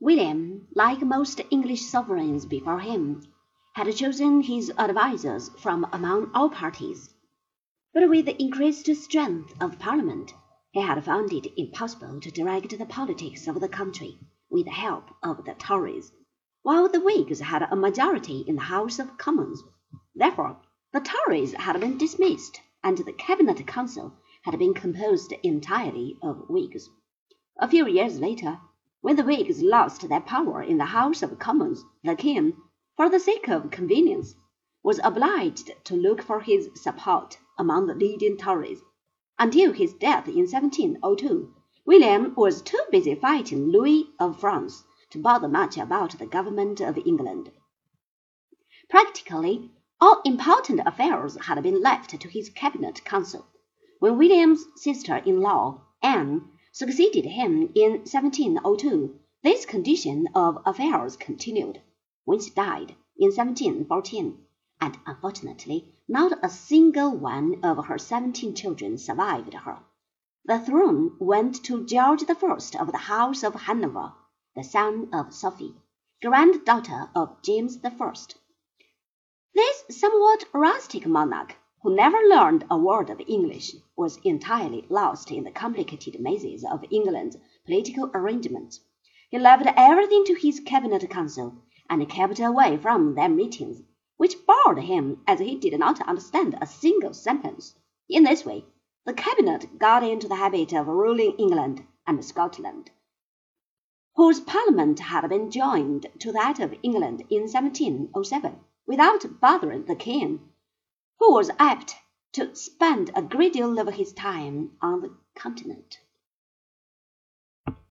William, like most English sovereigns before him, had chosen his advisers from among all parties, but with the increased strength of Parliament he had found it impossible to direct the politics of the country with the help of the Tories, while the Whigs had a majority in the House of Commons. Therefore the Tories had been dismissed, and the Cabinet Council had been composed entirely of Whigs. A few years later when the Whigs lost their power in the House of Commons, the king, for the sake of convenience, was obliged to look for his support among the leading Tories. Until his death in 1702, William was too busy fighting Louis of France to bother much about the government of England. Practically all important affairs had been left to his cabinet council. When William's sister-in-law, Anne, succeeded him in 1702, this condition of affairs continued. When she died in 1714, and unfortunately not a single one of her seventeen children survived her, the throne went to George I of the House of Hanover, the son of Sophie, granddaughter of James I. This somewhat rustic monarch who never learned a word of English, was entirely lost in the complicated mazes of England's political arrangements. He left everything to his cabinet council, and kept away from their meetings, which bored him as he did not understand a single sentence. In this way, the cabinet got into the habit of ruling England and Scotland, whose parliament had been joined to that of England in 1707, without bothering the king who was apt to spend a great deal of his time on the Continent.